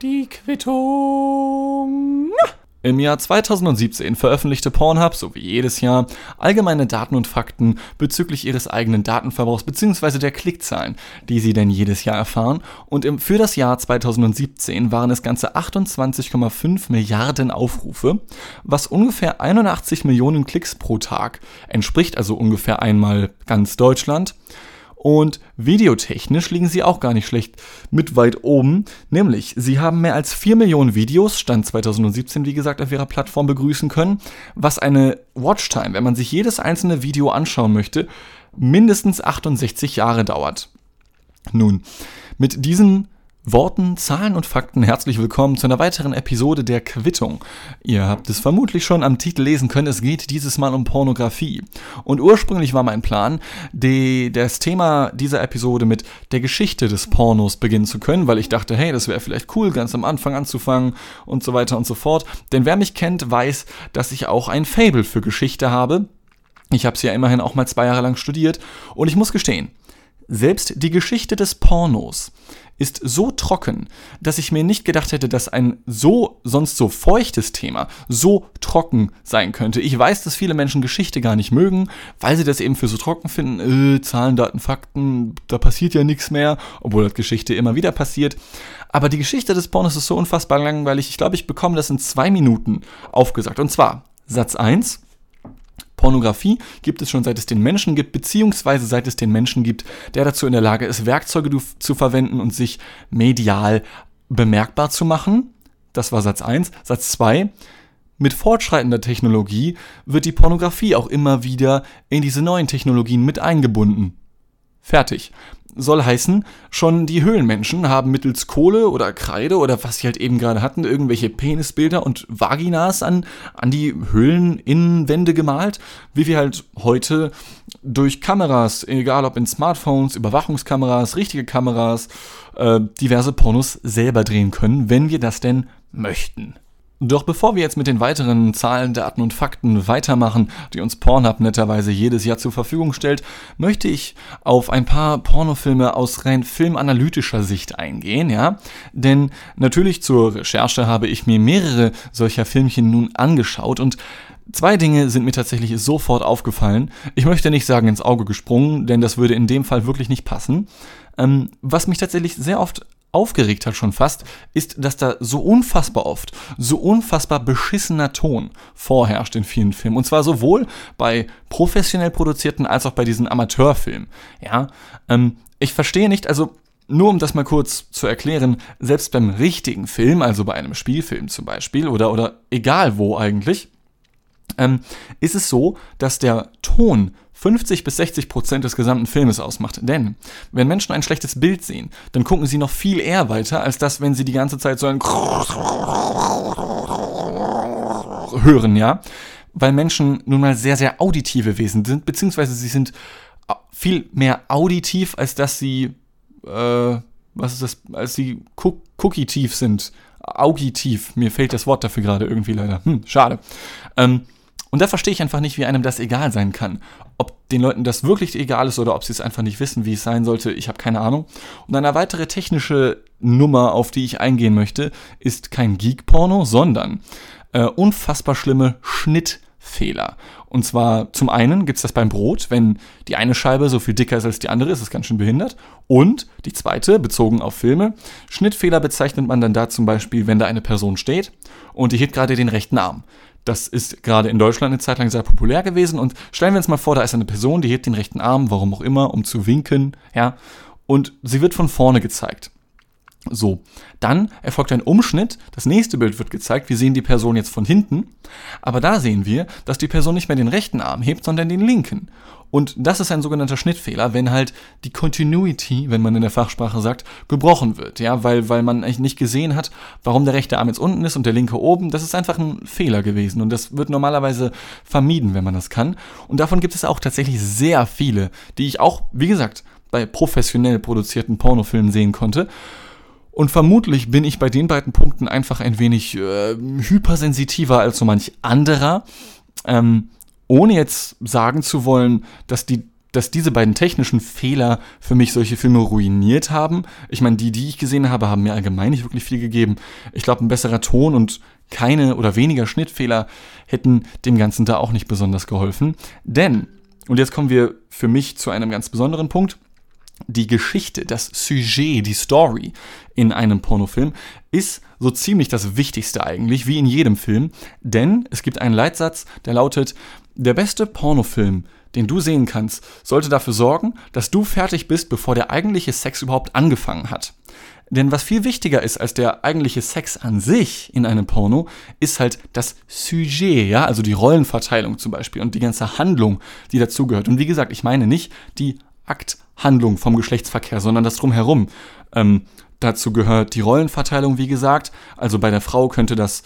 Die Quittung. Im Jahr 2017 veröffentlichte Pornhub, so wie jedes Jahr, allgemeine Daten und Fakten bezüglich ihres eigenen Datenverbrauchs bzw. der Klickzahlen, die sie denn jedes Jahr erfahren. Und im, für das Jahr 2017 waren es ganze 28,5 Milliarden Aufrufe, was ungefähr 81 Millionen Klicks pro Tag entspricht, also ungefähr einmal ganz Deutschland. Und videotechnisch liegen sie auch gar nicht schlecht mit weit oben. Nämlich, sie haben mehr als 4 Millionen Videos, Stand 2017, wie gesagt, auf ihrer Plattform begrüßen können, was eine Watchtime, wenn man sich jedes einzelne Video anschauen möchte, mindestens 68 Jahre dauert. Nun, mit diesen Worten, Zahlen und Fakten herzlich willkommen zu einer weiteren Episode der Quittung. Ihr habt es vermutlich schon am Titel lesen können, es geht dieses Mal um Pornografie. Und ursprünglich war mein Plan, die, das Thema dieser Episode mit der Geschichte des Pornos beginnen zu können, weil ich dachte, hey, das wäre vielleicht cool, ganz am Anfang anzufangen und so weiter und so fort. Denn wer mich kennt, weiß, dass ich auch ein Fable für Geschichte habe. Ich habe es ja immerhin auch mal zwei Jahre lang studiert und ich muss gestehen, selbst die Geschichte des Pornos ist so trocken, dass ich mir nicht gedacht hätte, dass ein so sonst so feuchtes Thema so trocken sein könnte. Ich weiß, dass viele Menschen Geschichte gar nicht mögen, weil sie das eben für so trocken finden. Äh, Zahlen, Daten, Fakten, da passiert ja nichts mehr, obwohl das Geschichte immer wieder passiert. Aber die Geschichte des Pornos ist so unfassbar langweilig. Ich glaube, ich bekomme das in zwei Minuten aufgesagt. Und zwar Satz 1. Pornografie gibt es schon seit es den Menschen gibt, beziehungsweise seit es den Menschen gibt, der dazu in der Lage ist, Werkzeuge zu verwenden und sich medial bemerkbar zu machen. Das war Satz 1. Satz 2. Mit fortschreitender Technologie wird die Pornografie auch immer wieder in diese neuen Technologien mit eingebunden. Fertig soll heißen, schon die Höhlenmenschen haben mittels Kohle oder Kreide oder was sie halt eben gerade hatten, irgendwelche Penisbilder und Vaginas an, an die Höhleninnenwände gemalt, wie wir halt heute durch Kameras, egal ob in Smartphones, Überwachungskameras, richtige Kameras, äh, diverse Pornos selber drehen können, wenn wir das denn möchten. Doch bevor wir jetzt mit den weiteren Zahlen, Daten und Fakten weitermachen, die uns Pornhub netterweise jedes Jahr zur Verfügung stellt, möchte ich auf ein paar Pornofilme aus rein filmanalytischer Sicht eingehen, ja? Denn natürlich zur Recherche habe ich mir mehrere solcher Filmchen nun angeschaut und Zwei Dinge sind mir tatsächlich sofort aufgefallen. Ich möchte nicht sagen ins Auge gesprungen, denn das würde in dem Fall wirklich nicht passen. Ähm, was mich tatsächlich sehr oft aufgeregt hat schon fast, ist, dass da so unfassbar oft, so unfassbar beschissener Ton vorherrscht in vielen Filmen. Und zwar sowohl bei professionell produzierten als auch bei diesen Amateurfilmen. Ja, ähm, ich verstehe nicht, also nur um das mal kurz zu erklären, selbst beim richtigen Film, also bei einem Spielfilm zum Beispiel, oder, oder egal wo eigentlich, ähm, ist es so, dass der Ton 50 bis 60 Prozent des gesamten Filmes ausmacht. Denn wenn Menschen ein schlechtes Bild sehen, dann gucken sie noch viel eher weiter, als das, wenn sie die ganze Zeit so ein hören, ja. Weil Menschen nun mal sehr, sehr auditive Wesen sind, beziehungsweise sie sind viel mehr auditiv, als dass sie, äh, was ist das, als sie cookie-tief sind. Augitiv, mir fehlt das Wort dafür gerade irgendwie leider. Hm, schade. Ähm, und da verstehe ich einfach nicht, wie einem das egal sein kann. Ob den Leuten das wirklich egal ist oder ob sie es einfach nicht wissen, wie es sein sollte, ich habe keine Ahnung. Und eine weitere technische Nummer, auf die ich eingehen möchte, ist kein Geek-Porno, sondern äh, unfassbar schlimme Schnittfehler. Und zwar zum einen gibt es das beim Brot, wenn die eine Scheibe so viel dicker ist als die andere, ist das ganz schön behindert. Und die zweite, bezogen auf Filme, Schnittfehler bezeichnet man dann da zum Beispiel, wenn da eine Person steht und die hebt gerade den rechten Arm. Das ist gerade in Deutschland eine Zeit lang sehr populär gewesen. Und stellen wir uns mal vor, da ist eine Person, die hebt den rechten Arm, warum auch immer, um zu winken, ja. Und sie wird von vorne gezeigt. So, dann erfolgt ein Umschnitt. Das nächste Bild wird gezeigt. Wir sehen die Person jetzt von hinten. Aber da sehen wir, dass die Person nicht mehr den rechten Arm hebt, sondern den linken. Und das ist ein sogenannter Schnittfehler, wenn halt die Continuity, wenn man in der Fachsprache sagt, gebrochen wird, ja, weil, weil man eigentlich nicht gesehen hat, warum der rechte Arm jetzt unten ist und der linke oben. Das ist einfach ein Fehler gewesen und das wird normalerweise vermieden, wenn man das kann. Und davon gibt es auch tatsächlich sehr viele, die ich auch, wie gesagt, bei professionell produzierten Pornofilmen sehen konnte. Und vermutlich bin ich bei den beiden Punkten einfach ein wenig äh, hypersensitiver als so manch anderer. Ähm, ohne jetzt sagen zu wollen, dass die dass diese beiden technischen Fehler für mich solche Filme ruiniert haben. Ich meine, die, die ich gesehen habe, haben mir allgemein nicht wirklich viel gegeben. Ich glaube, ein besserer Ton und keine oder weniger Schnittfehler hätten dem Ganzen da auch nicht besonders geholfen. Denn, und jetzt kommen wir für mich zu einem ganz besonderen Punkt, die Geschichte, das Sujet, die Story in einem Pornofilm ist so ziemlich das Wichtigste eigentlich, wie in jedem Film, denn es gibt einen Leitsatz, der lautet, der beste Pornofilm, den du sehen kannst, sollte dafür sorgen, dass du fertig bist, bevor der eigentliche Sex überhaupt angefangen hat. Denn was viel wichtiger ist als der eigentliche Sex an sich in einem Porno, ist halt das Sujet, ja, also die Rollenverteilung zum Beispiel und die ganze Handlung, die dazugehört. Und wie gesagt, ich meine nicht die Akthandlung vom Geschlechtsverkehr, sondern das drumherum. Ähm, dazu gehört die Rollenverteilung, wie gesagt. Also bei der Frau könnte das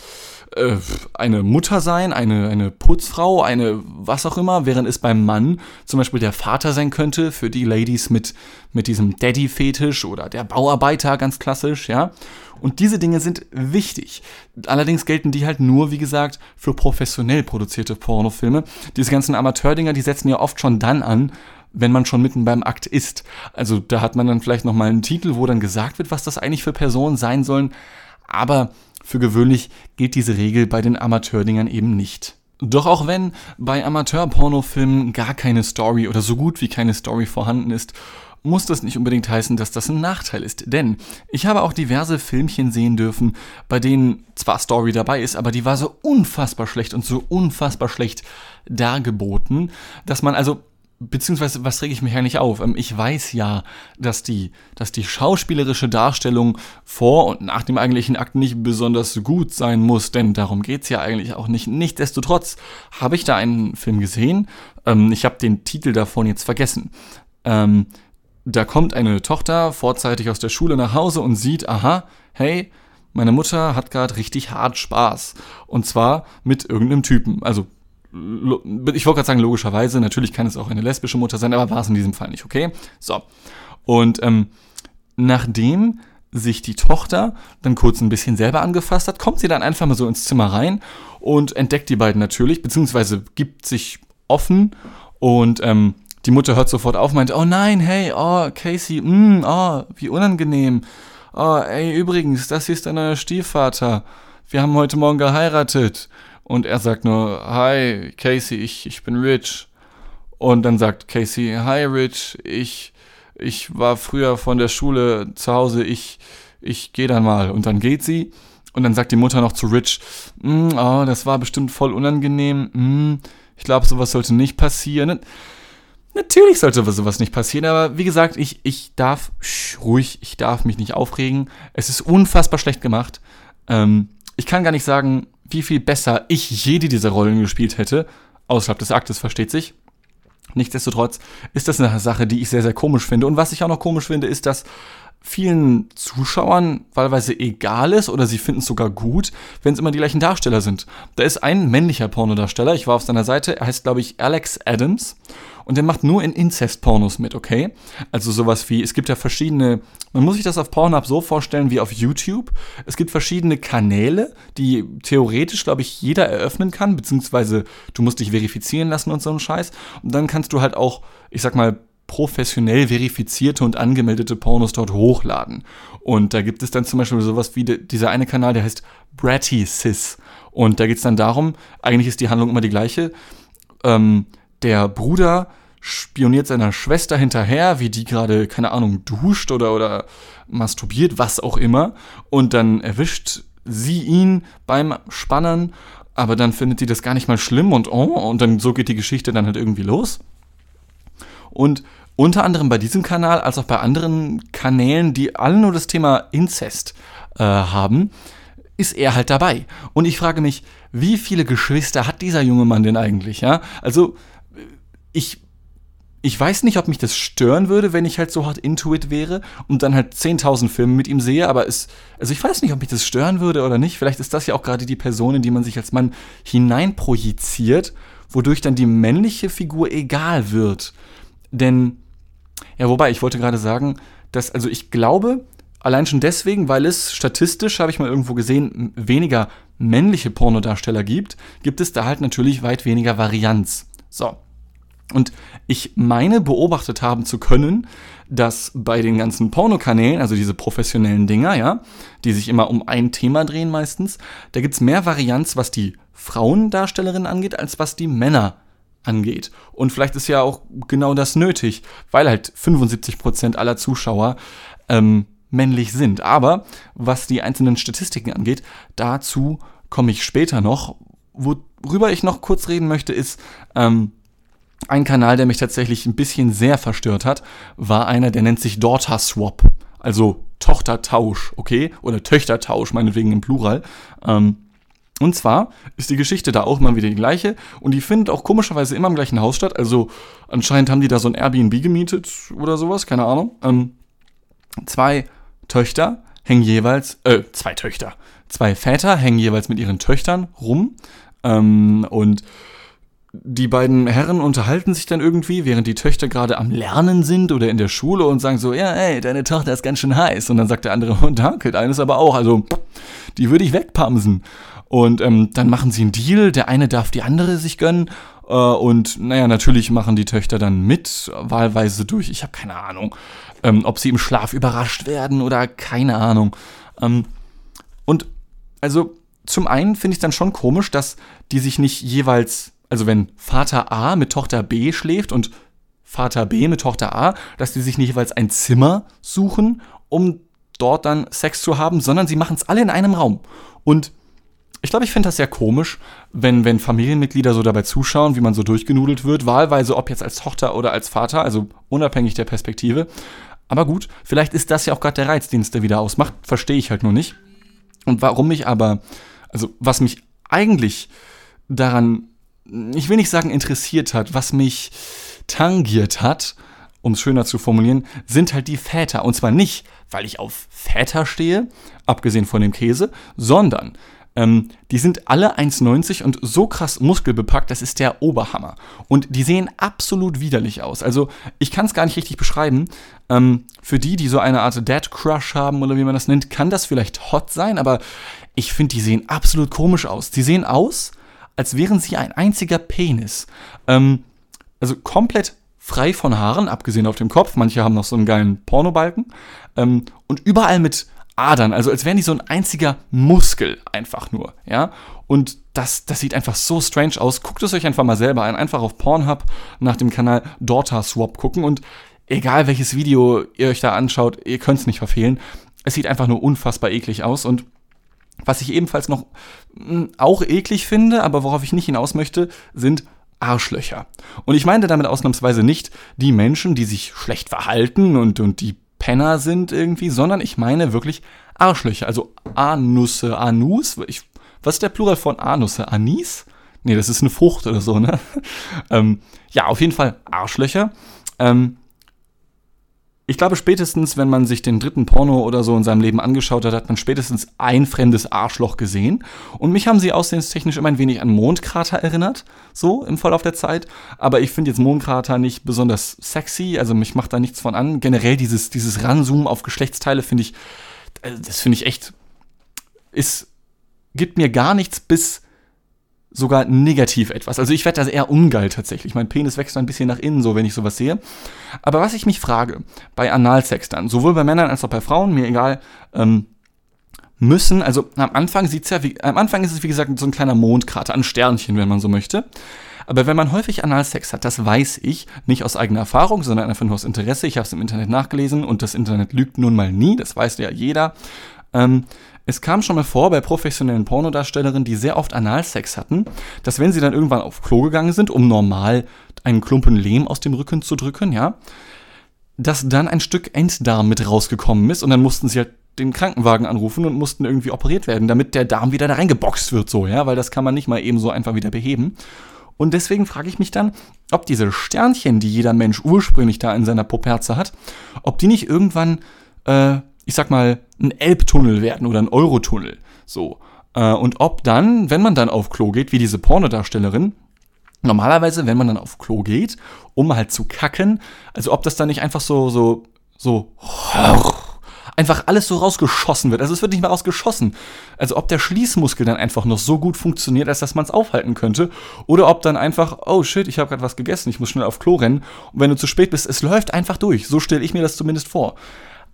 äh, eine Mutter sein, eine, eine Putzfrau, eine was auch immer, während es beim Mann zum Beispiel der Vater sein könnte, für die Ladies mit, mit diesem Daddy-Fetisch oder der Bauarbeiter, ganz klassisch, ja. Und diese Dinge sind wichtig. Allerdings gelten die halt nur, wie gesagt, für professionell produzierte Pornofilme. Diese ganzen Amateurdinger, die setzen ja oft schon dann an, wenn man schon mitten beim Akt ist. Also da hat man dann vielleicht nochmal einen Titel, wo dann gesagt wird, was das eigentlich für Personen sein sollen. Aber für gewöhnlich gilt diese Regel bei den Amateurdingern eben nicht. Doch auch wenn bei Amateur-Pornofilmen gar keine Story oder so gut wie keine Story vorhanden ist, muss das nicht unbedingt heißen, dass das ein Nachteil ist. Denn ich habe auch diverse Filmchen sehen dürfen, bei denen zwar Story dabei ist, aber die war so unfassbar schlecht und so unfassbar schlecht dargeboten, dass man also beziehungsweise was rege ich mich eigentlich auf? Ähm, ich weiß ja, dass die, dass die schauspielerische Darstellung vor und nach dem eigentlichen Akt nicht besonders gut sein muss, denn darum geht's ja eigentlich auch nicht. Nichtsdestotrotz habe ich da einen Film gesehen. Ähm, ich habe den Titel davon jetzt vergessen. Ähm, da kommt eine Tochter vorzeitig aus der Schule nach Hause und sieht, aha, hey, meine Mutter hat gerade richtig hart Spaß. Und zwar mit irgendeinem Typen. Also ich wollte gerade sagen, logischerweise, natürlich kann es auch eine lesbische Mutter sein, aber war es in diesem Fall nicht, okay? So. Und ähm, nachdem sich die Tochter dann kurz ein bisschen selber angefasst hat, kommt sie dann einfach mal so ins Zimmer rein und entdeckt die beiden natürlich, beziehungsweise gibt sich offen und ähm, die Mutter hört sofort auf, meint, oh nein, hey, oh, Casey, mm, oh, wie unangenehm. Oh, ey, übrigens, das hier ist dein neuer Stiefvater. Wir haben heute Morgen geheiratet. Und er sagt nur, hi, Casey, ich, ich bin Rich. Und dann sagt Casey, hi, Rich, ich, ich war früher von der Schule zu Hause, ich, ich gehe dann mal. Und dann geht sie. Und dann sagt die Mutter noch zu Rich, mm, oh, das war bestimmt voll unangenehm. Mm, ich glaube, sowas sollte nicht passieren. Natürlich sollte sowas nicht passieren, aber wie gesagt, ich, ich darf, sch, ruhig, ich darf mich nicht aufregen. Es ist unfassbar schlecht gemacht. Ähm, ich kann gar nicht sagen, wie viel besser ich jede dieser Rollen gespielt hätte, außerhalb des Aktes, versteht sich. Nichtsdestotrotz ist das eine Sache, die ich sehr, sehr komisch finde. Und was ich auch noch komisch finde, ist, dass vielen Zuschauern wahlweise egal ist oder sie finden es sogar gut, wenn es immer die gleichen Darsteller sind. Da ist ein männlicher Pornodarsteller, ich war auf seiner Seite, er heißt, glaube ich, Alex Adams und der macht nur in Inzest-Pornos mit, okay? Also sowas wie, es gibt ja verschiedene, man muss sich das auf Pornhub so vorstellen wie auf YouTube. Es gibt verschiedene Kanäle, die theoretisch, glaube ich, jeder eröffnen kann, beziehungsweise du musst dich verifizieren lassen und so ein Scheiß. Und dann kannst du halt auch, ich sag mal, professionell verifizierte und angemeldete Pornos dort hochladen. Und da gibt es dann zum Beispiel sowas wie de, dieser eine Kanal, der heißt Bratty Sis. Und da geht es dann darum, eigentlich ist die Handlung immer die gleiche. Ähm, der Bruder spioniert seiner Schwester hinterher, wie die gerade, keine Ahnung, duscht oder, oder masturbiert, was auch immer. Und dann erwischt sie ihn beim Spannen, aber dann findet sie das gar nicht mal schlimm und oh, und dann so geht die Geschichte dann halt irgendwie los. Und unter anderem bei diesem Kanal, als auch bei anderen Kanälen, die alle nur das Thema Inzest äh, haben, ist er halt dabei. Und ich frage mich, wie viele Geschwister hat dieser junge Mann denn eigentlich, ja? Also, ich, ich weiß nicht, ob mich das stören würde, wenn ich halt so hart Intuit wäre und dann halt 10.000 Filme mit ihm sehe, aber es, also ich weiß nicht, ob mich das stören würde oder nicht. Vielleicht ist das ja auch gerade die Person, in die man sich als Mann hineinprojiziert, wodurch dann die männliche Figur egal wird. Denn, ja, wobei, ich wollte gerade sagen, dass, also ich glaube, allein schon deswegen, weil es statistisch, habe ich mal irgendwo gesehen, weniger männliche Pornodarsteller gibt, gibt es da halt natürlich weit weniger Varianz. So, Und ich meine beobachtet haben zu können, dass bei den ganzen Pornokanälen, also diese professionellen Dinger, ja, die sich immer um ein Thema drehen meistens, da gibt's mehr Varianz, was die Frauendarstellerinnen angeht, als was die Männer angeht. Und vielleicht ist ja auch genau das nötig, weil halt 75% aller Zuschauer ähm, männlich sind. Aber was die einzelnen Statistiken angeht, dazu komme ich später noch. Worüber ich noch kurz reden möchte, ist ähm, ein Kanal, der mich tatsächlich ein bisschen sehr verstört hat, war einer, der nennt sich Daughter Swap. Also Tochtertausch, okay? Oder Töchtertausch, meinetwegen im Plural. Ähm, und zwar ist die Geschichte da auch mal wieder die gleiche und die findet auch komischerweise immer im gleichen Haus statt. Also anscheinend haben die da so ein Airbnb gemietet oder sowas, keine Ahnung. Ähm, zwei Töchter hängen jeweils, äh, zwei Töchter, zwei Väter hängen jeweils mit ihren Töchtern rum ähm, und die beiden Herren unterhalten sich dann irgendwie, während die Töchter gerade am Lernen sind oder in der Schule und sagen so, ja, ey, deine Tochter ist ganz schön heiß. Und dann sagt der andere, oh, danke, deine ist aber auch, also, die würde ich wegpamsen. Und ähm, dann machen sie einen Deal, der eine darf die andere sich gönnen. Äh, und naja, natürlich machen die Töchter dann mit, wahlweise durch, ich habe keine Ahnung, ähm, ob sie im Schlaf überrascht werden oder keine Ahnung. Ähm, und also zum einen finde ich dann schon komisch, dass die sich nicht jeweils, also wenn Vater A mit Tochter B schläft und Vater B mit Tochter A, dass die sich nicht jeweils ein Zimmer suchen, um dort dann Sex zu haben, sondern sie machen es alle in einem Raum. Und ich glaube, ich finde das sehr komisch, wenn, wenn Familienmitglieder so dabei zuschauen, wie man so durchgenudelt wird, wahlweise ob jetzt als Tochter oder als Vater, also unabhängig der Perspektive. Aber gut, vielleicht ist das ja auch gerade der Reiz, den es da wieder ausmacht, verstehe ich halt nur nicht. Und warum mich aber, also was mich eigentlich daran, ich will nicht sagen interessiert hat, was mich tangiert hat, um es schöner zu formulieren, sind halt die Väter. Und zwar nicht, weil ich auf Väter stehe, abgesehen von dem Käse, sondern ähm, die sind alle 1,90 und so krass muskelbepackt, das ist der Oberhammer. Und die sehen absolut widerlich aus. Also ich kann es gar nicht richtig beschreiben. Ähm, für die, die so eine Art Dead Crush haben oder wie man das nennt, kann das vielleicht hot sein, aber ich finde, die sehen absolut komisch aus. Die sehen aus, als wären sie ein einziger Penis. Ähm, also komplett frei von Haaren, abgesehen auf dem Kopf. Manche haben noch so einen geilen Pornobalken. Ähm, und überall mit Adern, also als wären die so ein einziger Muskel einfach nur, ja. Und das, das sieht einfach so strange aus. Guckt es euch einfach mal selber an. Einfach auf Pornhub nach dem Kanal Daughter Swap gucken und egal welches Video ihr euch da anschaut, ihr könnt es nicht verfehlen. Es sieht einfach nur unfassbar eklig aus und was ich ebenfalls noch auch eklig finde, aber worauf ich nicht hinaus möchte, sind Arschlöcher. Und ich meine damit ausnahmsweise nicht die Menschen, die sich schlecht verhalten und, und die Penner sind irgendwie, sondern ich meine wirklich Arschlöcher. Also Anusse, Anus. Ich, was ist der Plural von Anusse? Anis? Nee, das ist eine Frucht oder so, ne? ähm, ja, auf jeden Fall Arschlöcher. Ähm, ich glaube, spätestens, wenn man sich den dritten Porno oder so in seinem Leben angeschaut hat, hat man spätestens ein fremdes Arschloch gesehen. Und mich haben sie aussehenstechnisch immer ein wenig an Mondkrater erinnert, so im Verlauf der Zeit. Aber ich finde jetzt Mondkrater nicht besonders sexy, also mich macht da nichts von an. Generell dieses, dieses Ranzoomen auf Geschlechtsteile finde ich, äh, das finde ich echt, ist, gibt mir gar nichts bis sogar negativ etwas. Also ich werde da eher ungeil tatsächlich. Mein Penis wächst ein bisschen nach innen, so wenn ich sowas sehe. Aber was ich mich frage, bei Analsex dann, sowohl bei Männern als auch bei Frauen, mir egal, ähm, müssen, also am Anfang sieht's ja, wie, am Anfang ist es wie gesagt so ein kleiner Mondkrater, ein Sternchen, wenn man so möchte. Aber wenn man häufig Analsex hat, das weiß ich, nicht aus eigener Erfahrung, sondern einfach nur aus Interesse. Ich habe es im Internet nachgelesen und das Internet lügt nun mal nie, das weiß ja jeder. Ähm, es kam schon mal vor bei professionellen Pornodarstellerinnen, die sehr oft Analsex hatten, dass wenn sie dann irgendwann auf Klo gegangen sind, um normal einen Klumpen Lehm aus dem Rücken zu drücken, ja, dass dann ein Stück Enddarm mit rausgekommen ist und dann mussten sie halt den Krankenwagen anrufen und mussten irgendwie operiert werden, damit der Darm wieder da reingeboxt wird, so, ja, weil das kann man nicht mal eben so einfach wieder beheben. Und deswegen frage ich mich dann, ob diese Sternchen, die jeder Mensch ursprünglich da in seiner Poperze hat, ob die nicht irgendwann äh, ich sag mal, ein Elbtunnel werden oder ein Eurotunnel. So. Äh, und ob dann, wenn man dann auf Klo geht, wie diese Pornodarstellerin, normalerweise, wenn man dann auf Klo geht, um halt zu kacken, also ob das dann nicht einfach so, so, so einfach alles so rausgeschossen wird. Also es wird nicht mehr rausgeschossen. Also ob der Schließmuskel dann einfach noch so gut funktioniert, als dass man es aufhalten könnte. Oder ob dann einfach, oh shit, ich habe gerade was gegessen, ich muss schnell auf Klo rennen. Und wenn du zu spät bist, es läuft einfach durch. So stelle ich mir das zumindest vor.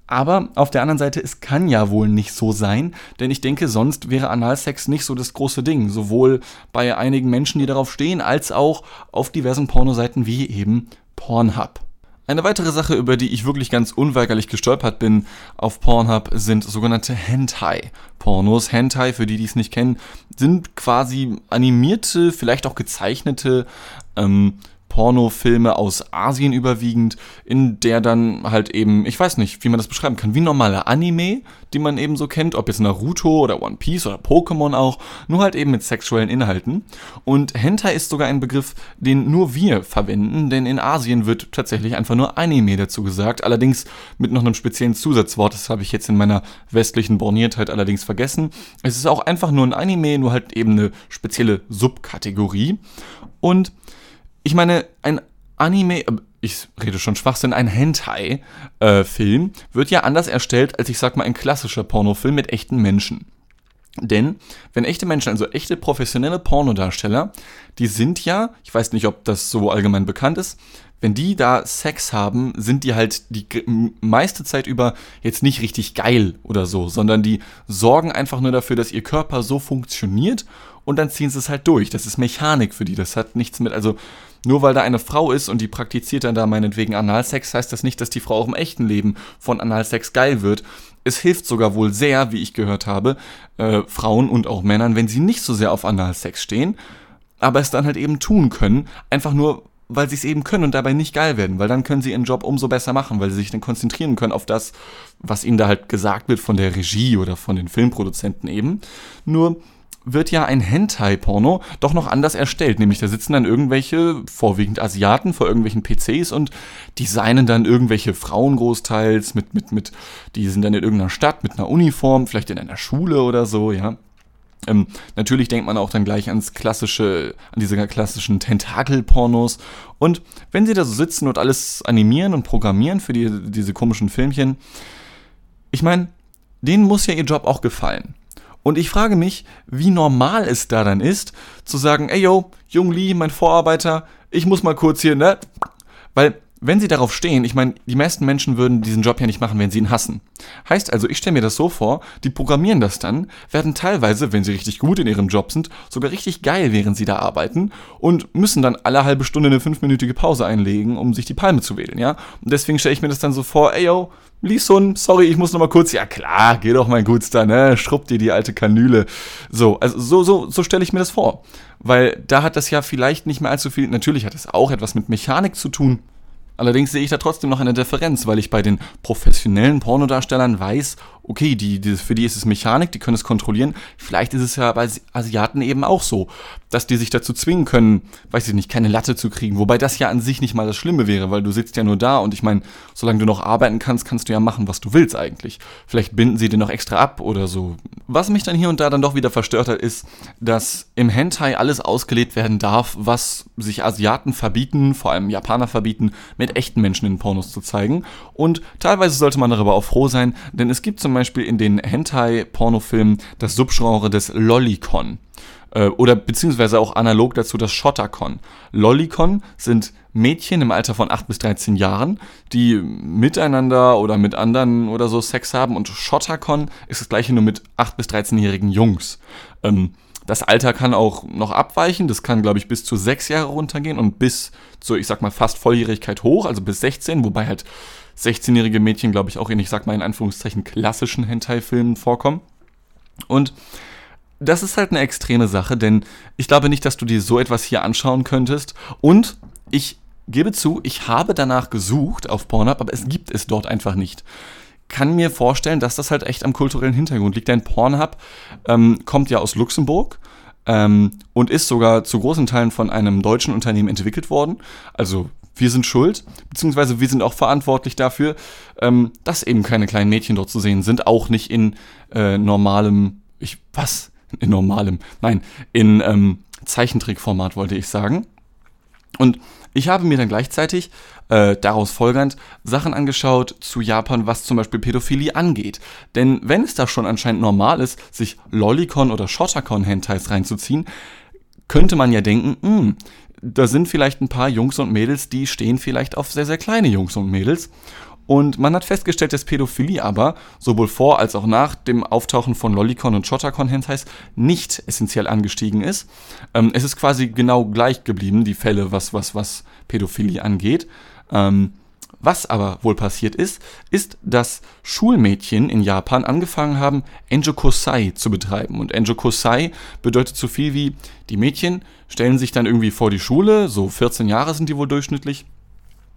Aber auf der anderen Seite, es kann ja wohl nicht so sein, denn ich denke, sonst wäre Analsex nicht so das große Ding. Sowohl bei einigen Menschen, die darauf stehen, als auch auf diversen Pornoseiten wie eben Pornhub. Eine weitere Sache, über die ich wirklich ganz unweigerlich gestolpert bin auf Pornhub, sind sogenannte Hentai-Pornos. Hentai, für die, die es nicht kennen, sind quasi animierte, vielleicht auch gezeichnete ähm, Pornofilme aus Asien überwiegend, in der dann halt eben, ich weiß nicht, wie man das beschreiben kann, wie normale Anime, die man eben so kennt, ob jetzt Naruto oder One Piece oder Pokémon auch, nur halt eben mit sexuellen Inhalten. Und Hentai ist sogar ein Begriff, den nur wir verwenden, denn in Asien wird tatsächlich einfach nur Anime dazu gesagt, allerdings mit noch einem speziellen Zusatzwort, das habe ich jetzt in meiner westlichen Borniertheit allerdings vergessen. Es ist auch einfach nur ein Anime, nur halt eben eine spezielle Subkategorie. Und ich meine, ein Anime, äh, ich rede schon Schwachsinn, ein Hentai-Film äh, wird ja anders erstellt als ich sag mal ein klassischer Pornofilm mit echten Menschen. Denn wenn echte Menschen, also echte professionelle Pornodarsteller, die sind ja, ich weiß nicht, ob das so allgemein bekannt ist, wenn die da Sex haben, sind die halt die meiste Zeit über jetzt nicht richtig geil oder so, sondern die sorgen einfach nur dafür, dass ihr Körper so funktioniert und dann ziehen sie es halt durch. Das ist Mechanik für die. Das hat nichts mit, also nur weil da eine Frau ist und die praktiziert dann da meinetwegen Analsex, heißt das nicht, dass die Frau auch im echten Leben von Analsex geil wird. Es hilft sogar wohl sehr, wie ich gehört habe, äh, Frauen und auch Männern, wenn sie nicht so sehr auf Analsex stehen, aber es dann halt eben tun können, einfach nur, weil sie es eben können und dabei nicht geil werden, weil dann können sie ihren Job umso besser machen, weil sie sich dann konzentrieren können auf das, was ihnen da halt gesagt wird von der Regie oder von den Filmproduzenten eben. Nur wird ja ein Hentai-Porno doch noch anders erstellt. Nämlich da sitzen dann irgendwelche, vorwiegend Asiaten, vor irgendwelchen PCs und designen dann irgendwelche Frauen großteils mit, mit, mit, die sind dann in irgendeiner Stadt mit einer Uniform, vielleicht in einer Schule oder so, ja. Ähm, natürlich denkt man auch dann gleich ans klassische, an diese klassischen Tentakel-Pornos. Und wenn sie da so sitzen und alles animieren und programmieren für die, diese komischen Filmchen, ich meine, denen muss ja ihr Job auch gefallen. Und ich frage mich, wie normal es da dann ist, zu sagen, ey yo, Jung Lee, mein Vorarbeiter, ich muss mal kurz hier, ne? Weil wenn sie darauf stehen, ich meine, die meisten Menschen würden diesen Job ja nicht machen, wenn sie ihn hassen. Heißt also, ich stelle mir das so vor, die programmieren das dann, werden teilweise, wenn sie richtig gut in ihrem Job sind, sogar richtig geil, während sie da arbeiten und müssen dann alle halbe Stunde eine fünfminütige Pause einlegen, um sich die Palme zu wählen, ja? Und deswegen stelle ich mir das dann so vor, ey yo, Lisun, sorry, ich muss noch mal kurz, ja klar, geh doch mein Gutster, ne, schrubb dir die alte Kanüle. So, also so, so, so stelle ich mir das vor. Weil da hat das ja vielleicht nicht mehr allzu viel, natürlich hat es auch etwas mit Mechanik zu tun, Allerdings sehe ich da trotzdem noch eine Differenz, weil ich bei den professionellen Pornodarstellern weiß, okay, die, die, für die ist es Mechanik, die können es kontrollieren. Vielleicht ist es ja bei Asiaten eben auch so, dass die sich dazu zwingen können, weiß ich nicht, keine Latte zu kriegen. Wobei das ja an sich nicht mal das Schlimme wäre, weil du sitzt ja nur da und ich meine, solange du noch arbeiten kannst, kannst du ja machen, was du willst eigentlich. Vielleicht binden sie dir noch extra ab oder so. Was mich dann hier und da dann doch wieder verstört hat, ist, dass im Hentai alles ausgelegt werden darf, was sich Asiaten verbieten, vor allem Japaner verbieten, mit echten Menschen in Pornos zu zeigen. Und teilweise sollte man darüber auch froh sein, denn es gibt zum Beispiel in den Hentai-Pornofilmen das Subgenre des Lollicon äh, oder beziehungsweise auch analog dazu das Shotacon. Lollicon sind Mädchen im Alter von 8 bis 13 Jahren, die miteinander oder mit anderen oder so Sex haben und Shotacon ist das gleiche nur mit 8 bis 13-jährigen Jungs. Ähm, das Alter kann auch noch abweichen. Das kann, glaube ich, bis zu sechs Jahre runtergehen und bis zur, ich sag mal, fast Volljährigkeit hoch, also bis 16, wobei halt 16-jährige Mädchen, glaube ich, auch in, ich sag mal, in Anführungszeichen klassischen Hentai-Filmen vorkommen. Und das ist halt eine extreme Sache, denn ich glaube nicht, dass du dir so etwas hier anschauen könntest. Und ich gebe zu, ich habe danach gesucht auf Pornhub, aber es gibt es dort einfach nicht kann mir vorstellen, dass das halt echt am kulturellen Hintergrund liegt. Denn Pornhub ähm, kommt ja aus Luxemburg ähm, und ist sogar zu großen Teilen von einem deutschen Unternehmen entwickelt worden. Also wir sind schuld, beziehungsweise wir sind auch verantwortlich dafür, ähm, dass eben keine kleinen Mädchen dort zu sehen sind, auch nicht in äh, normalem, ich, was? In normalem, nein, in ähm, Zeichentrickformat wollte ich sagen. Und ich habe mir dann gleichzeitig äh, daraus folgernd Sachen angeschaut zu Japan, was zum Beispiel Pädophilie angeht. Denn wenn es da schon anscheinend normal ist, sich Lollicon oder Shotacon Hentais reinzuziehen, könnte man ja denken, mh, hm, da sind vielleicht ein paar Jungs und Mädels, die stehen vielleicht auf sehr, sehr kleine Jungs und Mädels. Und man hat festgestellt, dass Pädophilie aber sowohl vor als auch nach dem Auftauchen von Lollicon und Shotacon Hentais nicht essentiell angestiegen ist. Ähm, es ist quasi genau gleich geblieben, die Fälle, was, was, was Pädophilie angeht. Ähm, was aber wohl passiert ist, ist, dass Schulmädchen in Japan angefangen haben, Enjokosai zu betreiben. Und Enjokosai bedeutet so viel wie, die Mädchen stellen sich dann irgendwie vor die Schule, so 14 Jahre sind die wohl durchschnittlich,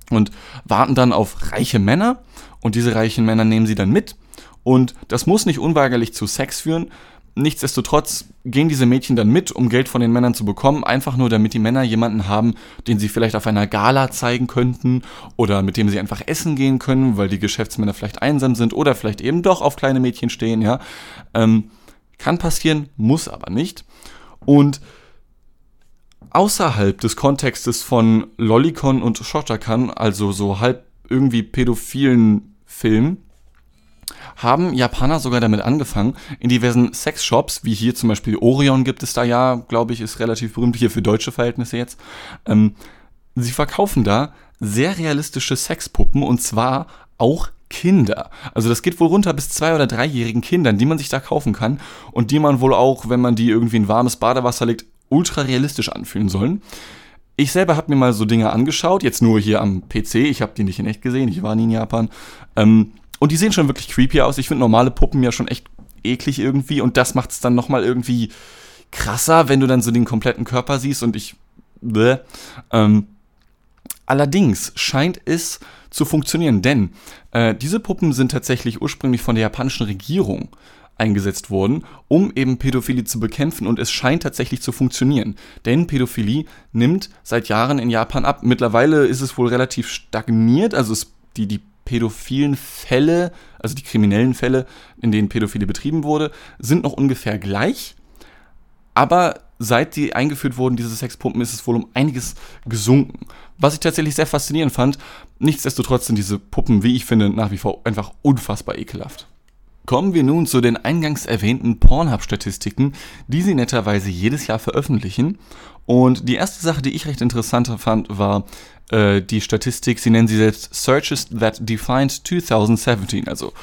und warten dann auf reiche Männer. Und diese reichen Männer nehmen sie dann mit. Und das muss nicht unweigerlich zu Sex führen, Nichtsdestotrotz gehen diese Mädchen dann mit, um Geld von den Männern zu bekommen, einfach nur damit die Männer jemanden haben, den sie vielleicht auf einer Gala zeigen könnten oder mit dem sie einfach essen gehen können, weil die Geschäftsmänner vielleicht einsam sind oder vielleicht eben doch auf kleine Mädchen stehen, ja. Ähm, kann passieren, muss aber nicht. Und außerhalb des Kontextes von Lollicon und Shotakan, also so halb irgendwie pädophilen Filmen, haben Japaner sogar damit angefangen, in diversen Sexshops, wie hier zum Beispiel Orion gibt es da ja, glaube ich, ist relativ berühmt hier für deutsche Verhältnisse jetzt. Ähm, sie verkaufen da sehr realistische Sexpuppen und zwar auch Kinder. Also das geht wohl runter bis zwei- oder dreijährigen Kindern, die man sich da kaufen kann und die man wohl auch, wenn man die irgendwie in warmes Badewasser legt, ultra realistisch anfühlen sollen. Ich selber habe mir mal so Dinge angeschaut, jetzt nur hier am PC, ich habe die nicht in echt gesehen, ich war nie in Japan. Ähm, und die sehen schon wirklich creepy aus. Ich finde normale Puppen ja schon echt eklig irgendwie. Und das macht es dann nochmal irgendwie krasser, wenn du dann so den kompletten Körper siehst und ich. Bäh. Ähm, allerdings scheint es zu funktionieren, denn äh, diese Puppen sind tatsächlich ursprünglich von der japanischen Regierung eingesetzt worden, um eben Pädophilie zu bekämpfen und es scheint tatsächlich zu funktionieren. Denn Pädophilie nimmt seit Jahren in Japan ab. Mittlerweile ist es wohl relativ stagniert, also es, die, die pädophilen Fälle, also die kriminellen Fälle, in denen Pädophilie betrieben wurde, sind noch ungefähr gleich. Aber seit die eingeführt wurden, diese Sexpumpen, ist es wohl um einiges gesunken. Was ich tatsächlich sehr faszinierend fand. Nichtsdestotrotz sind diese Puppen, wie ich finde, nach wie vor einfach unfassbar ekelhaft. Kommen wir nun zu den eingangs erwähnten Pornhub-Statistiken, die sie netterweise jedes Jahr veröffentlichen. Und die erste Sache, die ich recht interessant fand, war äh, die Statistik, sie nennen sie selbst Searches that defined 2017, also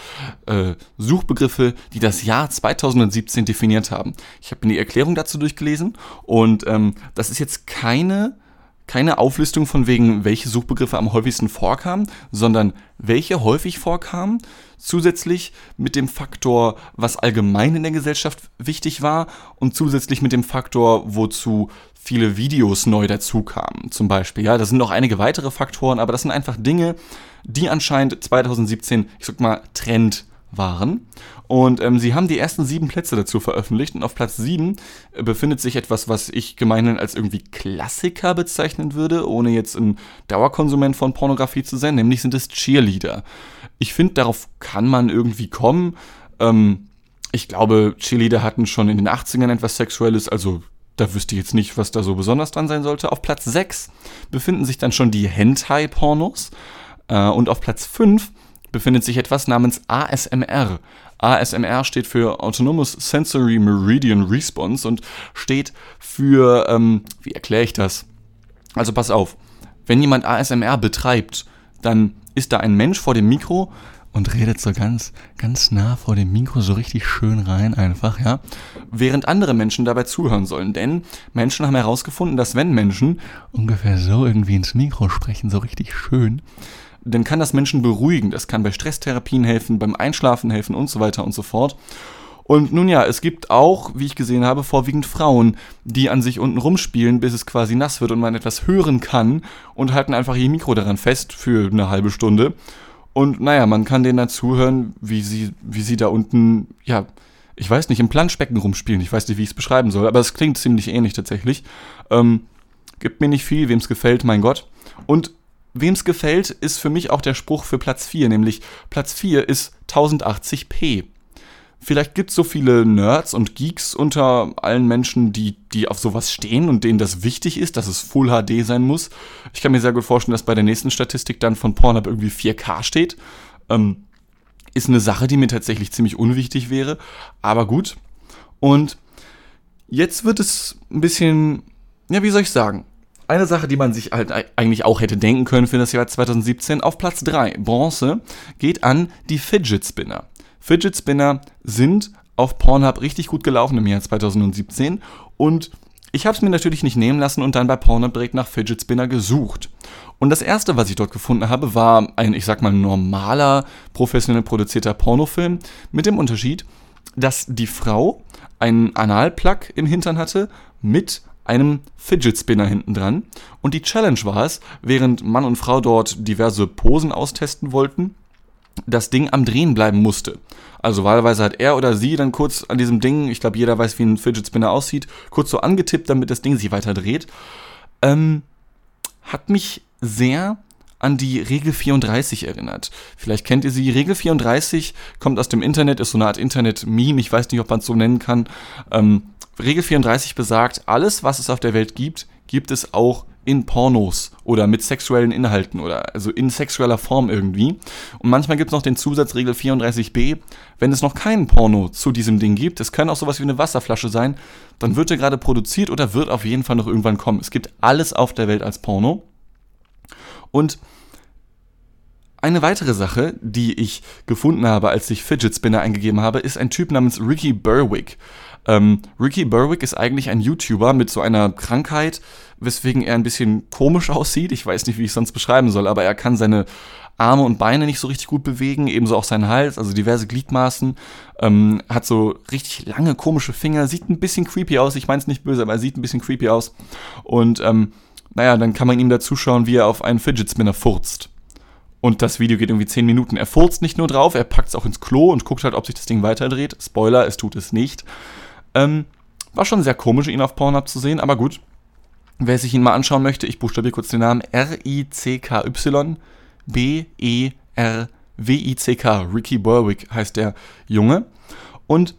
äh, Suchbegriffe, die das Jahr 2017 definiert haben. Ich habe mir die Erklärung dazu durchgelesen und ähm, das ist jetzt keine keine Auflistung von wegen, welche Suchbegriffe am häufigsten vorkamen, sondern welche häufig vorkamen, zusätzlich mit dem Faktor, was allgemein in der Gesellschaft wichtig war und zusätzlich mit dem Faktor, wozu viele Videos neu dazukamen, zum Beispiel. Ja, da sind noch einige weitere Faktoren, aber das sind einfach Dinge, die anscheinend 2017, ich sag mal, Trend waren. Und ähm, sie haben die ersten sieben Plätze dazu veröffentlicht und auf Platz sieben äh, befindet sich etwas, was ich gemeinhin als irgendwie Klassiker bezeichnen würde, ohne jetzt ein Dauerkonsument von Pornografie zu sein, nämlich sind es Cheerleader. Ich finde, darauf kann man irgendwie kommen. Ähm, ich glaube, Cheerleader hatten schon in den 80ern etwas Sexuelles, also da wüsste ich jetzt nicht, was da so besonders dran sein sollte. Auf Platz 6 befinden sich dann schon die Hentai-Pornos. Äh, und auf Platz 5 befindet sich etwas namens ASMR. ASMR steht für Autonomous Sensory Meridian Response und steht für, ähm, wie erkläre ich das? Also pass auf, wenn jemand ASMR betreibt, dann ist da ein Mensch vor dem Mikro und redet so ganz, ganz nah vor dem Mikro so richtig schön rein einfach, ja. Während andere Menschen dabei zuhören sollen. Denn Menschen haben herausgefunden, dass wenn Menschen ungefähr so irgendwie ins Mikro sprechen, so richtig schön, dann kann das Menschen beruhigen. Das kann bei Stresstherapien helfen, beim Einschlafen helfen und so weiter und so fort. Und nun ja, es gibt auch, wie ich gesehen habe, vorwiegend Frauen, die an sich unten rumspielen, bis es quasi nass wird und man etwas hören kann und halten einfach ihr Mikro daran fest für eine halbe Stunde. Und naja, man kann denen dann zuhören, wie sie, wie sie da unten, ja, ich weiß nicht, im Planschbecken rumspielen. Ich weiß nicht, wie ich es beschreiben soll, aber es klingt ziemlich ähnlich tatsächlich. Ähm, gibt mir nicht viel, wem es gefällt, mein Gott. Und wem es gefällt, ist für mich auch der Spruch für Platz 4, nämlich Platz 4 ist 1080p. Vielleicht gibt es so viele Nerds und Geeks unter allen Menschen, die, die auf sowas stehen und denen das wichtig ist, dass es Full HD sein muss. Ich kann mir sehr gut vorstellen, dass bei der nächsten Statistik dann von Pornhub irgendwie 4K steht. Ähm, ist eine Sache, die mir tatsächlich ziemlich unwichtig wäre. Aber gut. Und jetzt wird es ein bisschen, ja, wie soll ich sagen? Eine Sache, die man sich halt eigentlich auch hätte denken können für das Jahr 2017, auf Platz 3, Bronze, geht an die Fidget Spinner. Fidget Spinner sind auf Pornhub richtig gut gelaufen im Jahr 2017 und ich habe es mir natürlich nicht nehmen lassen und dann bei Pornhub direkt nach Fidget Spinner gesucht. Und das erste, was ich dort gefunden habe, war ein, ich sag mal, normaler, professionell produzierter Pornofilm mit dem Unterschied, dass die Frau einen Analplug im Hintern hatte mit einem Fidget Spinner hinten dran. Und die Challenge war es, während Mann und Frau dort diverse Posen austesten wollten, das Ding am Drehen bleiben musste. Also wahlweise hat er oder sie dann kurz an diesem Ding, ich glaube jeder weiß, wie ein Fidget Spinner aussieht, kurz so angetippt, damit das Ding sich weiter dreht. Ähm, hat mich sehr an die Regel 34 erinnert. Vielleicht kennt ihr sie. Regel 34 kommt aus dem Internet, ist so eine Art Internet-Meme, ich weiß nicht, ob man es so nennen kann. Ähm, Regel 34 besagt, alles, was es auf der Welt gibt, gibt es auch in Pornos oder mit sexuellen Inhalten oder also in sexueller Form irgendwie. Und manchmal gibt es noch den Zusatz Regel 34b, wenn es noch keinen Porno zu diesem Ding gibt, es kann auch sowas wie eine Wasserflasche sein, dann wird er gerade produziert oder wird auf jeden Fall noch irgendwann kommen. Es gibt alles auf der Welt als Porno. Und eine weitere Sache, die ich gefunden habe, als ich Fidget Spinner eingegeben habe, ist ein Typ namens Ricky Berwick. Ähm, Ricky Berwick ist eigentlich ein YouTuber mit so einer Krankheit, weswegen er ein bisschen komisch aussieht. Ich weiß nicht, wie ich es sonst beschreiben soll, aber er kann seine Arme und Beine nicht so richtig gut bewegen, ebenso auch seinen Hals, also diverse Gliedmaßen, ähm, hat so richtig lange komische Finger, sieht ein bisschen creepy aus, ich meine es nicht böse, aber er sieht ein bisschen creepy aus. Und ähm, naja, dann kann man ihm da zuschauen, wie er auf einen Fidget Spinner furzt. Und das Video geht irgendwie 10 Minuten. Er furzt nicht nur drauf, er packt es auch ins Klo und guckt halt, ob sich das Ding weiterdreht. Spoiler, es tut es nicht. Ähm, war schon sehr komisch, ihn auf Pornhub zu sehen, aber gut. Wer sich ihn mal anschauen möchte, ich buchstabiere kurz den Namen R-I-C-K-Y B-E-R-W-I-C-K. Ricky Berwick heißt der Junge. Und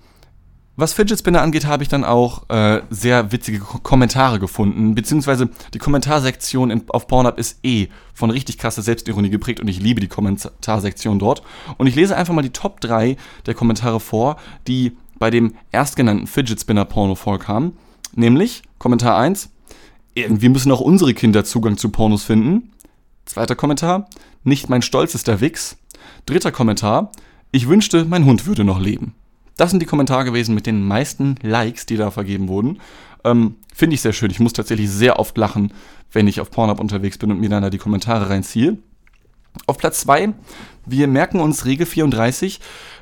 was Fidget Spinner angeht, habe ich dann auch äh, sehr witzige Ko Kommentare gefunden, beziehungsweise die Kommentarsektion in, auf Pornhub ist eh von richtig krasser Selbstironie geprägt und ich liebe die Kommentarsektion dort. Und ich lese einfach mal die Top 3 der Kommentare vor, die bei dem erstgenannten Fidget Spinner Porno vorkamen. Nämlich, Kommentar 1, irgendwie müssen auch unsere Kinder Zugang zu Pornos finden. Zweiter Kommentar, nicht mein stolzester Wix. Dritter Kommentar, ich wünschte, mein Hund würde noch leben. Das sind die Kommentare gewesen mit den meisten Likes, die da vergeben wurden. Ähm, Finde ich sehr schön. Ich muss tatsächlich sehr oft lachen, wenn ich auf Pornhub unterwegs bin und mir dann da die Kommentare reinziehe. Auf Platz 2 wir merken uns Regel 34,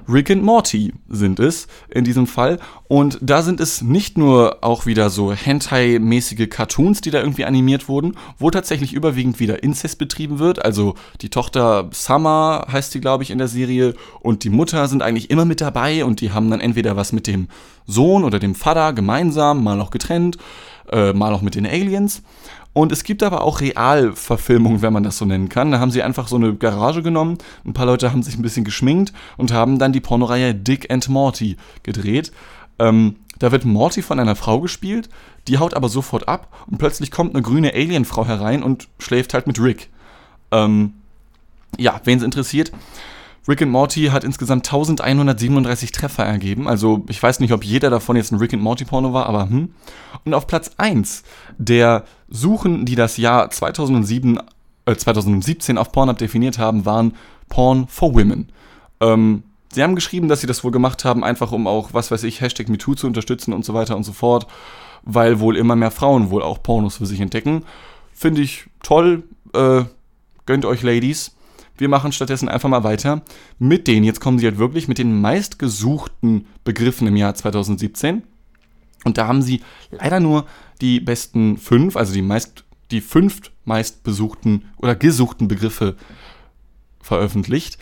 Rick and Morty sind es in diesem Fall. Und da sind es nicht nur auch wieder so Hentai-mäßige Cartoons, die da irgendwie animiert wurden, wo tatsächlich überwiegend wieder Inzest betrieben wird. Also die Tochter Summer heißt sie, glaube ich, in der Serie und die Mutter sind eigentlich immer mit dabei und die haben dann entweder was mit dem Sohn oder dem Vater gemeinsam, mal auch getrennt, äh, mal auch mit den Aliens. Und es gibt aber auch Realverfilmungen, wenn man das so nennen kann. Da haben sie einfach so eine Garage genommen, ein paar Leute haben sich ein bisschen geschminkt und haben dann die Pornoreihe Dick and Morty gedreht. Ähm, da wird Morty von einer Frau gespielt, die haut aber sofort ab und plötzlich kommt eine grüne Alienfrau herein und schläft halt mit Rick. Ähm, ja, wen es interessiert. Rick and Morty hat insgesamt 1137 Treffer ergeben. Also ich weiß nicht, ob jeder davon jetzt ein Rick and Morty Porno war, aber hm. Und auf Platz 1 der Suchen, die das Jahr 2007, äh, 2017 auf Pornhub definiert haben, waren Porn for Women. Ähm, sie haben geschrieben, dass sie das wohl gemacht haben, einfach um auch, was weiß ich, Hashtag MeToo zu unterstützen und so weiter und so fort, weil wohl immer mehr Frauen wohl auch Pornos für sich entdecken. Finde ich toll. Äh, gönnt euch Ladies. Wir machen stattdessen einfach mal weiter mit den, jetzt kommen sie halt wirklich, mit den meistgesuchten Begriffen im Jahr 2017. Und da haben sie leider nur die besten fünf, also die meist, die fünf meistbesuchten oder gesuchten Begriffe veröffentlicht.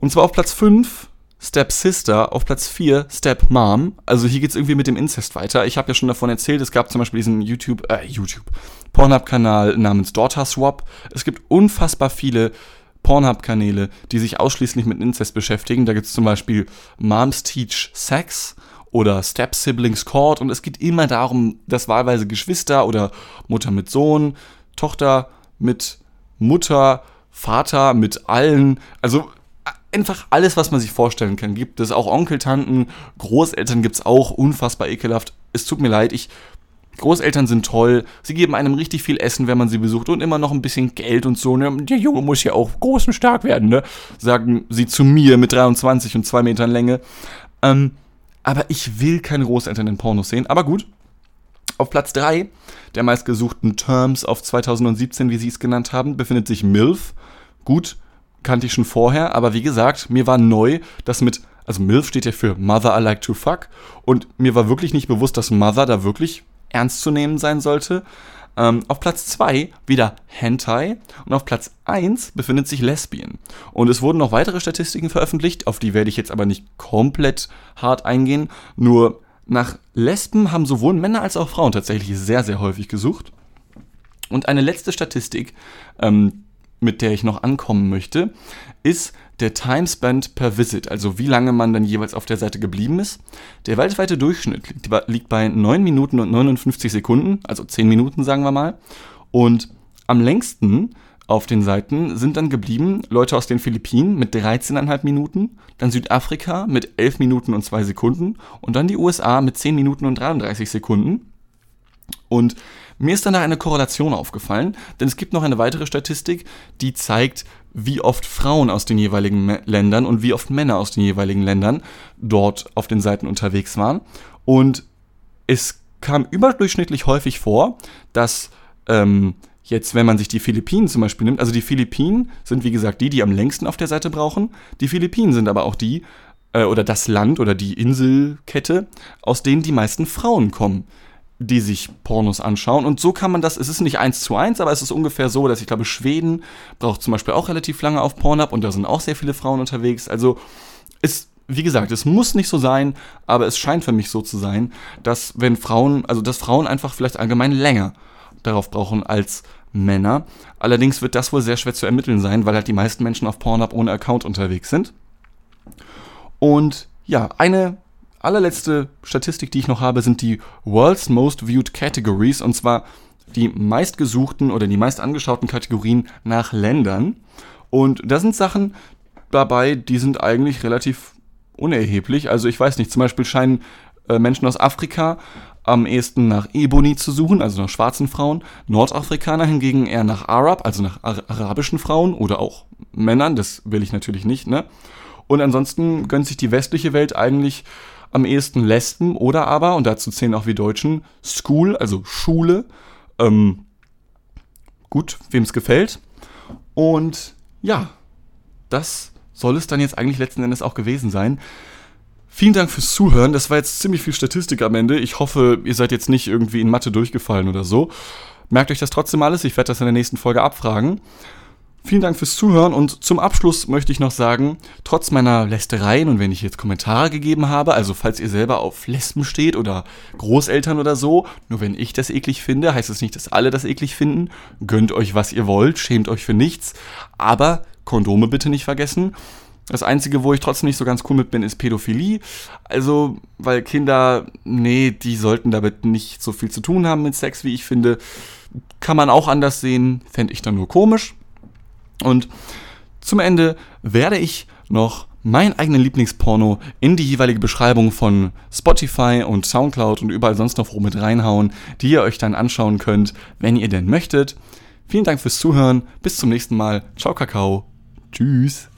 Und zwar auf Platz 5 Step Sister, auf Platz 4 Step Mom. Also hier geht es irgendwie mit dem Inzest weiter. Ich habe ja schon davon erzählt, es gab zum Beispiel diesen YouTube, äh, YouTube, Pornhub-Kanal namens Daughter Swap. Es gibt unfassbar viele Pornhub-Kanäle, die sich ausschließlich mit Inzest beschäftigen. Da gibt es zum Beispiel Moms Teach Sex oder Step Siblings Court und es geht immer darum, dass wahlweise Geschwister oder Mutter mit Sohn, Tochter mit Mutter, Vater mit allen, also einfach alles, was man sich vorstellen kann, gibt es. Auch Onkel, Tanten, Großeltern gibt es auch, unfassbar ekelhaft. Es tut mir leid, ich Großeltern sind toll, sie geben einem richtig viel Essen, wenn man sie besucht und immer noch ein bisschen Geld und so. Ne? Der Junge muss ja auch groß und stark werden, ne? Sagen sie zu mir mit 23 und 2 Metern Länge. Ähm, aber ich will keine Großeltern in Pornos sehen. Aber gut. Auf Platz 3 der meistgesuchten Terms auf 2017, wie sie es genannt haben, befindet sich MILF. Gut, kannte ich schon vorher, aber wie gesagt, mir war neu, dass mit, also MILF steht ja für Mother I Like to Fuck und mir war wirklich nicht bewusst, dass Mother da wirklich ernst zu nehmen sein sollte. Ähm, auf Platz 2 wieder Hentai und auf Platz 1 befindet sich Lesbian. Und es wurden noch weitere Statistiken veröffentlicht, auf die werde ich jetzt aber nicht komplett hart eingehen. Nur nach Lesben haben sowohl Männer als auch Frauen tatsächlich sehr, sehr häufig gesucht. Und eine letzte Statistik, ähm, mit der ich noch ankommen möchte, ist der Time Spent per Visit, also wie lange man dann jeweils auf der Seite geblieben ist. Der weltweite Durchschnitt liegt, bei 9 Minuten und 59 Sekunden, also 10 Minuten sagen wir mal. Und am längsten auf den Seiten sind dann geblieben Leute aus den Philippinen mit 13,5 Minuten, dann Südafrika mit 11 Minuten und 2 Sekunden und dann die USA mit 10 Minuten und 33 Sekunden. Und mir ist dann da eine Korrelation aufgefallen, denn es gibt noch eine weitere Statistik, die zeigt, wie oft Frauen aus den jeweiligen Ländern und wie oft Männer aus den jeweiligen Ländern dort auf den Seiten unterwegs waren. Und es kam überdurchschnittlich häufig vor, dass ähm, jetzt, wenn man sich die Philippinen zum Beispiel nimmt, also die Philippinen sind wie gesagt die, die am längsten auf der Seite brauchen. Die Philippinen sind aber auch die, äh, oder das Land oder die Inselkette, aus denen die meisten Frauen kommen die sich Pornos anschauen. Und so kann man das, es ist nicht eins zu eins, aber es ist ungefähr so, dass ich glaube, Schweden braucht zum Beispiel auch relativ lange auf Pornhub und da sind auch sehr viele Frauen unterwegs. Also es, wie gesagt, es muss nicht so sein, aber es scheint für mich so zu sein, dass wenn Frauen, also dass Frauen einfach vielleicht allgemein länger darauf brauchen als Männer. Allerdings wird das wohl sehr schwer zu ermitteln sein, weil halt die meisten Menschen auf Pornhub ohne Account unterwegs sind. Und ja, eine allerletzte Statistik, die ich noch habe, sind die World's Most Viewed Categories und zwar die meistgesuchten oder die meist angeschauten Kategorien nach Ländern. Und da sind Sachen dabei, die sind eigentlich relativ unerheblich. Also ich weiß nicht, zum Beispiel scheinen äh, Menschen aus Afrika am ehesten nach Ebony zu suchen, also nach schwarzen Frauen. Nordafrikaner hingegen eher nach Arab, also nach Ar arabischen Frauen oder auch Männern, das will ich natürlich nicht, ne? Und ansonsten gönnt sich die westliche Welt eigentlich am ehesten Lesben oder aber, und dazu zählen auch wir Deutschen, School, also Schule. Ähm, gut, wem es gefällt. Und ja, das soll es dann jetzt eigentlich letzten Endes auch gewesen sein. Vielen Dank fürs Zuhören. Das war jetzt ziemlich viel Statistik am Ende. Ich hoffe, ihr seid jetzt nicht irgendwie in Mathe durchgefallen oder so. Merkt euch das trotzdem alles. Ich werde das in der nächsten Folge abfragen. Vielen Dank fürs Zuhören und zum Abschluss möchte ich noch sagen, trotz meiner Lästereien und wenn ich jetzt Kommentare gegeben habe, also falls ihr selber auf Lesben steht oder Großeltern oder so, nur wenn ich das eklig finde, heißt es das nicht, dass alle das eklig finden. Gönnt euch, was ihr wollt, schämt euch für nichts, aber Kondome bitte nicht vergessen. Das Einzige, wo ich trotzdem nicht so ganz cool mit bin, ist Pädophilie. Also, weil Kinder, nee, die sollten damit nicht so viel zu tun haben mit Sex, wie ich finde. Kann man auch anders sehen, fände ich dann nur komisch. Und zum Ende werde ich noch meinen eigenen Lieblingsporno in die jeweilige Beschreibung von Spotify und Soundcloud und überall sonst noch wo mit reinhauen, die ihr euch dann anschauen könnt, wenn ihr denn möchtet. Vielen Dank fürs Zuhören. Bis zum nächsten Mal. Ciao, Kakao. Tschüss.